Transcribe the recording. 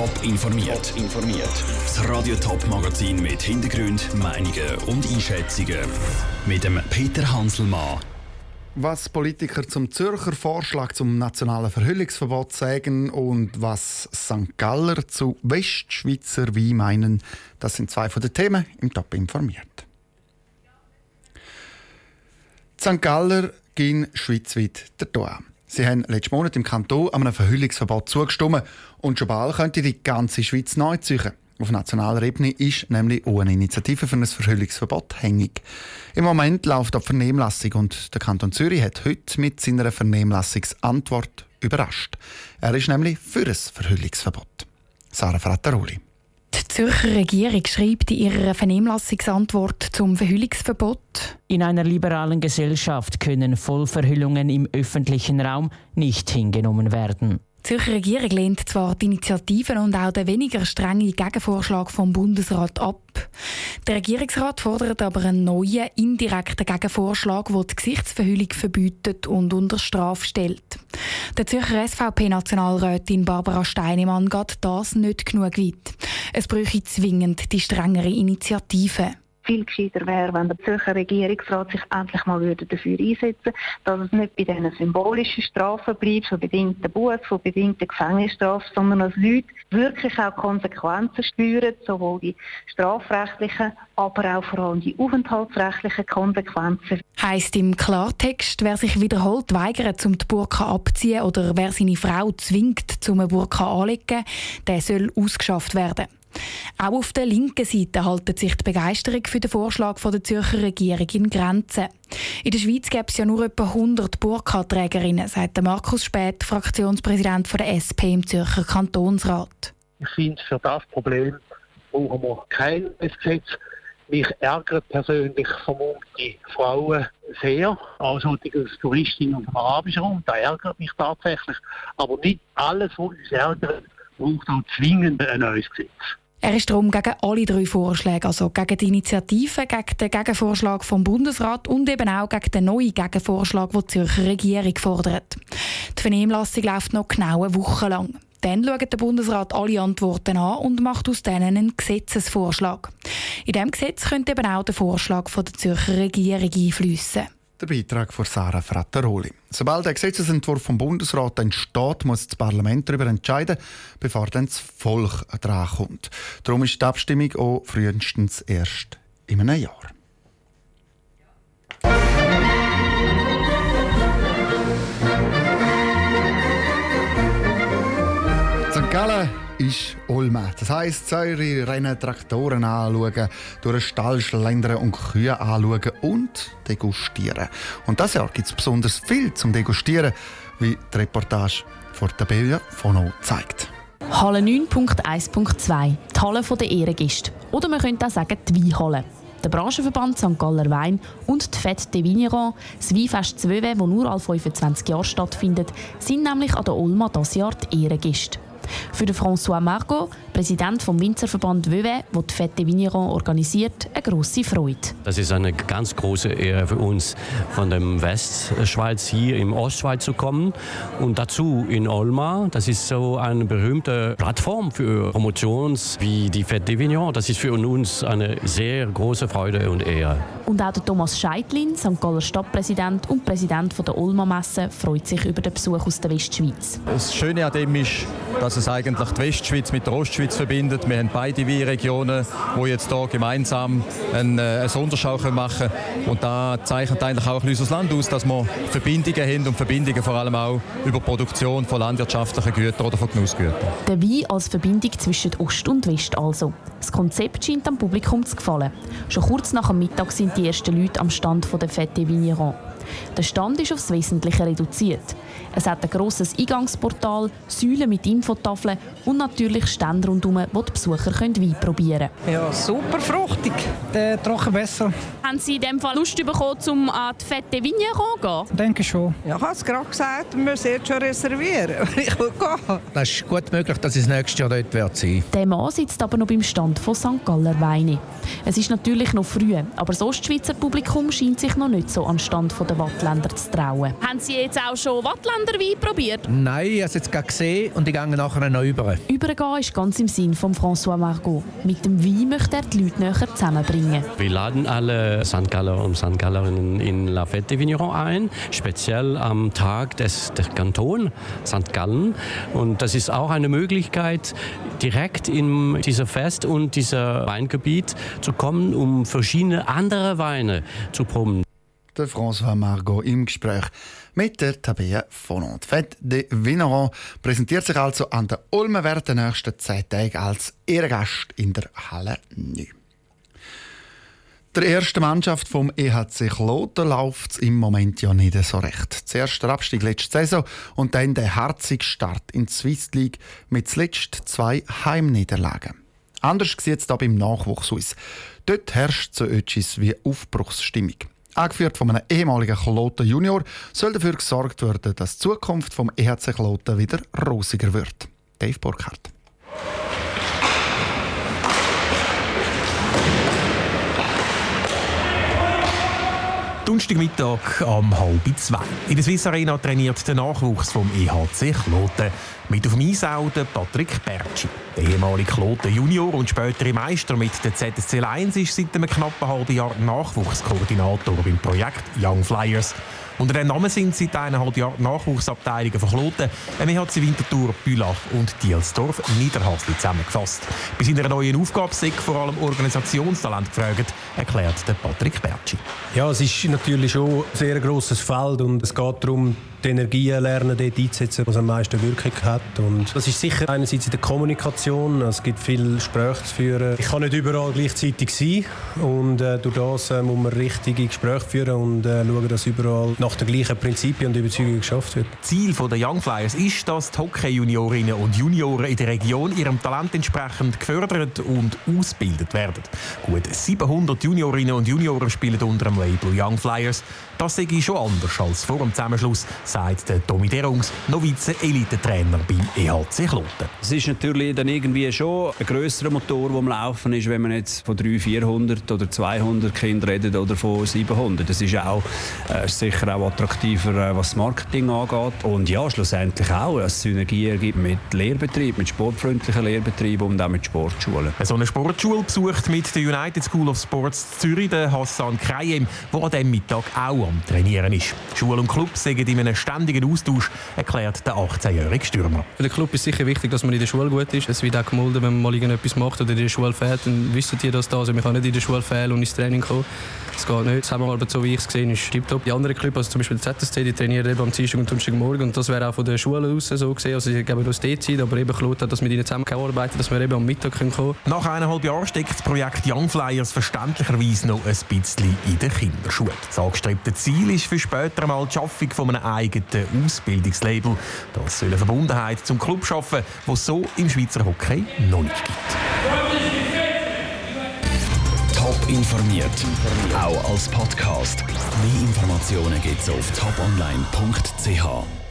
Top informiert. informiert. Das Radio Top Magazin mit Hintergrund, Meinungen und Einschätzungen mit dem Peter Hanselmann. Was Politiker zum Zürcher Vorschlag zum nationalen Verhüllungsverbot sagen und was St. Galler zu Westschweizer Wein meinen, das sind zwei von den Themen im Top informiert. St. Galler gehen schweizweit der Tour. Sie haben letzten Monat im Kanton einem Verhüllungsverbot zugestimmt und schon bald könnte die ganze Schweiz neu ziehen. Auf nationaler Ebene ist nämlich auch eine Initiative für ein Verhüllungsverbot hängig. Im Moment läuft die Vernehmlassung und der Kanton Zürich hat heute mit seiner Vernehmlassungsantwort überrascht. Er ist nämlich für ein Verhüllungsverbot. Sarah Frattaroli. Die Zürcher Regierung schreibt in ihrer Vernehmlassungsantwort zum Verhüllungsverbot. In einer liberalen Gesellschaft können Vollverhüllungen im öffentlichen Raum nicht hingenommen werden. Die Zürcher Regierung lehnt zwar die Initiativen und auch den weniger strengen Gegenvorschlag vom Bundesrat ab. Der Regierungsrat fordert aber einen neuen, indirekten Gegenvorschlag, der die Gesichtsverhüllung verbietet und unter Strafe stellt. Der Zürcher SVP-Nationalrätin Barbara Steinemann geht das nicht genug weit. Es bräuchte zwingend die strengere Initiative viel gescheiter wäre, wenn der Zürcher Regierungsrat sich endlich mal würde dafür einsetzen dass es nicht bei diesen symbolischen Strafen bleibt, von bedingten Buß, von bedingten Gefängnisstrafen, sondern dass Leute wirklich auch Konsequenzen spüren, sowohl die strafrechtlichen, aber auch vor allem die aufenthaltsrechtlichen Konsequenzen. Heißt im Klartext, wer sich wiederholt weigert, zum die Burka abziehen oder wer seine Frau zwingt, zum eine Burka anlegen, der soll ausgeschafft werden. Auch auf der linken Seite haltet sich die Begeisterung für den Vorschlag der Zürcher Regierung in Grenzen. In der Schweiz gäbe es ja nur etwa 100 Burka-Trägerinnen, sagt Markus Späth, Fraktionspräsident der SP im Zürcher Kantonsrat. Ich finde, für das Problem brauchen wir kein Gesetz. Mich ärgert persönlich vermummte Frauen sehr, also die Touristinnen und arabischen Raum, da ärgert mich tatsächlich. Aber nicht alles, was uns ärgert, braucht auch zwingend ein neues Gesetz. Er ist darum gegen alle drei Vorschläge, also gegen die Initiative, gegen den Gegenvorschlag vom Bundesrat und eben auch gegen den neuen Gegenvorschlag, den die Zürcher Regierung fordert. Die Vernehmlassung läuft noch genau eine Woche lang. Dann schaut der Bundesrat alle Antworten an und macht aus denen einen Gesetzesvorschlag. In diesem Gesetz könnte eben auch der Vorschlag von der Zürcher Regierung einfließen. Der Beitrag von Sarah Frattaroli. Sobald der Gesetzesentwurf vom Bundesrat entsteht, muss das Parlament darüber entscheiden, bevor dann das Volk drankommt. Darum ist die Abstimmung auch frühestens erst in einem Jahr. St. Gallen ist Ulme. Das heisst, Säure rennen, Traktoren anschauen, durch den Stall schlendern und Kühe anschauen und degustieren. Und das Jahr gibt es besonders viel zum Degustieren, wie die Reportage von der Tabella Fono zeigt. Halle 9.1.2, die Halle der Ehrengäste. Oder man könnte auch sagen, die Weinhalle. Der Branchenverband St. Galler Wein und die Fête de Vigneron, das Weinfest Zwöwe, das nur alle 25 Jahre stattfindet, sind nämlich an der Olma dieses Jahr die Ehrengäste. Für den François Margot, Präsident vom Winzerverband Veuve, der die Fête Vigneron organisiert, eine grosse Freude. Das ist eine ganz große Ehre für uns, von dem Westschweiz hier im Ostschweiz zu kommen und dazu in Olma. Das ist so eine berühmte Plattform für Promotions wie die Fête Vigneron. Das ist für uns eine sehr große Freude und Ehre. Und auch der Thomas Scheidlin, St. Galler Stadtpräsident und Präsident der Olma Messe, freut sich über den Besuch aus der Westschweiz. Das Schöne an dem ist, dass es eigentlich die Westschweiz mit der Ostschweiz verbindet. Wir haben beide Weinregionen, die jetzt hier gemeinsam eine, eine Sonderschau machen können. Und da zeichnet eigentlich auch unser Land aus, dass wir Verbindungen haben und Verbindungen vor allem auch über die Produktion von landwirtschaftlichen Gütern oder von Genussgütern. Der Wein als Verbindung zwischen Ost und West also. Das Konzept scheint dem Publikum zu gefallen. Schon kurz nach dem Mittag sind die ersten Leute am Stand der Fête Vigneron. Der Stand ist aufs Wesentliche reduziert. Es hat ein grosses Eingangsportal, Säulen mit Infotafeln und natürlich Stände rundherum, wo die Besucher Wein probieren können. Ja, super fruchtig. Der trocken besser. Haben Sie in dem Fall Lust bekommen, um an die Fette Vigneron zu gehen? Denke schon. Ja, ich habe es gerade gesagt, wir sollten schon reservieren. Ich will gehen. Das ist gut möglich, dass es nächstes Jahr dort wird sein. Der Mann sitzt aber noch beim Stand von St. Galler Weine. Es ist natürlich noch früh, aber das Ostschweizer Publikum scheint sich noch nicht so an den Stand der Wattländer zu trauen. Haben Sie jetzt auch schon Wattländer Ausländer Wein probiert? Nein, ich habe es jetzt gerade gesehen und ich gehe nachher noch über. Übergehen ist ganz im Sinn von François Margot. Mit dem Wein möchte er die Leute näher zusammenbringen. Wir laden alle St. Galler und St. Gallerinnen in La Fête Vigneron ein, speziell am Tag des, des Kanton St. Gallen. Und das ist auch eine Möglichkeit, direkt in dieser Fest und dieser Weingebiet zu kommen, um verschiedene andere Weine zu proben. Der François Margot im Gespräch mit der Tabea von Fête de Vigneron präsentiert sich also an der Ulme während nächsten zehn Tage als Ehrengast in der Halle 9. Der ersten Mannschaft vom EHC Kloten läuft es im Moment ja nicht so recht. Zuerst der Abstieg letzte Saison und dann der harzige Start in die Swiss League mit zuletzt zwei Heimniederlagen. Anders sieht es da beim Nachwuchs aus. Dort herrscht so etwas wie Aufbruchsstimmung. Angeführt von einem ehemaligen Kloten Junior soll dafür gesorgt werden, dass die Zukunft vom EHC Kloten wieder rosiger wird. Dave Burkhardt. Donnerstagmittag um halb zwei. In der Swiss Arena trainiert der Nachwuchs vom EHC Kloten. Mit auf dem Eis Patrick Bertschi. Der ehemalige Kloten Junior und spätere Meister mit der ZSC 1 ist seit einem knappen halben Jahr Nachwuchskoordinator beim Projekt Young Flyers. Unter dem Namen sind seit eineinhalb Jahren Nachwuchsabteilungen von Kloten, MHC Winterthur, Bülach und Dielsdorf Niederhasli zusammengefasst. Bei seiner neuen Aufgabe sei vor allem Organisationstalent gefragt, erklärt Patrick Bertschi. Ja, es ist natürlich schon ein sehr grosses Feld und es geht darum, die Energie lernen, dort einzusetzen, was am meisten Wirkung hat. Und das ist sicher einerseits in der Kommunikation, es gibt viele Gespräche zu führen. Ich kann nicht überall gleichzeitig sein und äh, durch das äh, muss man richtige Gespräche führen und äh, schauen, dass überall nach den gleichen Prinzipien und Überzeugungen geschafft wird. Ziel der Young Flyers ist, dass die Hockey-Juniorinnen und Junioren in der Region ihrem Talent entsprechend gefördert und ausgebildet werden. Gut 700 Juniorinnen und Junioren spielen unter dem Label Young Flyers. Das sehe ich schon anders als vor dem Zusammenschluss, sagt der Tommy Derungs, Novize-Elite-Trainer beim EHC Kloten. Es ist natürlich dann irgendwie schon ein grösserer Motor, der am Laufen ist, wenn man jetzt von 300, 400 oder 200 Kindern redet oder von 700. Das ist auch äh, sicher auch attraktiver, äh, was das Marketing angeht. Und ja, schlussendlich auch, dass es Synergien gibt mit Lehrbetrieb, mit sportfreundlichen Lehrbetrieben und auch mit Sportschulen. So eine Sportschule besucht mit der United School of Sports Zürich der Hassan Krayem, der an diesem Mittag auch am Trainieren ist. Schule und Club sind in einem ständigen Austausch, erklärt der 18-jährige Stürmer. Für den Club ist sicher wichtig, dass man in der Schule gut ist. Es wird auch gemolden, wenn man mal irgendetwas macht oder in der Schule fehlt, dann wissen die das da. Also man kann nicht in der Schule fehlen und ins Training kommen. Das geht nicht. Das haben wir aber so wie ich es gesehen ist tiptop. Die anderen Clubs, also zum Beispiel der ZSC, die trainieren eben am Dienstag und Donnerstagmorgen und das wäre auch von der Schule aus so gesehen. Also sie geben uns die Zeit, aber eben Claude hat das mit ihnen zusammengearbeitet, dass wir eben am Mittag kommen können. Nach eineinhalb Jahren steckt das Projekt Young Flyers verständlicherweise noch ein bisschen in den Kinderschuhen. Das angestrebte Ziel ist für später mal die Schaffung von einem eigenen Ausbildungslabel. Das soll eine Verbundenheit zum Club schaffen, die es so im Schweizer Hockey noch nicht gibt. Top informiert, auch als Podcast. Mehr Informationen gibt es auf toponline.ch.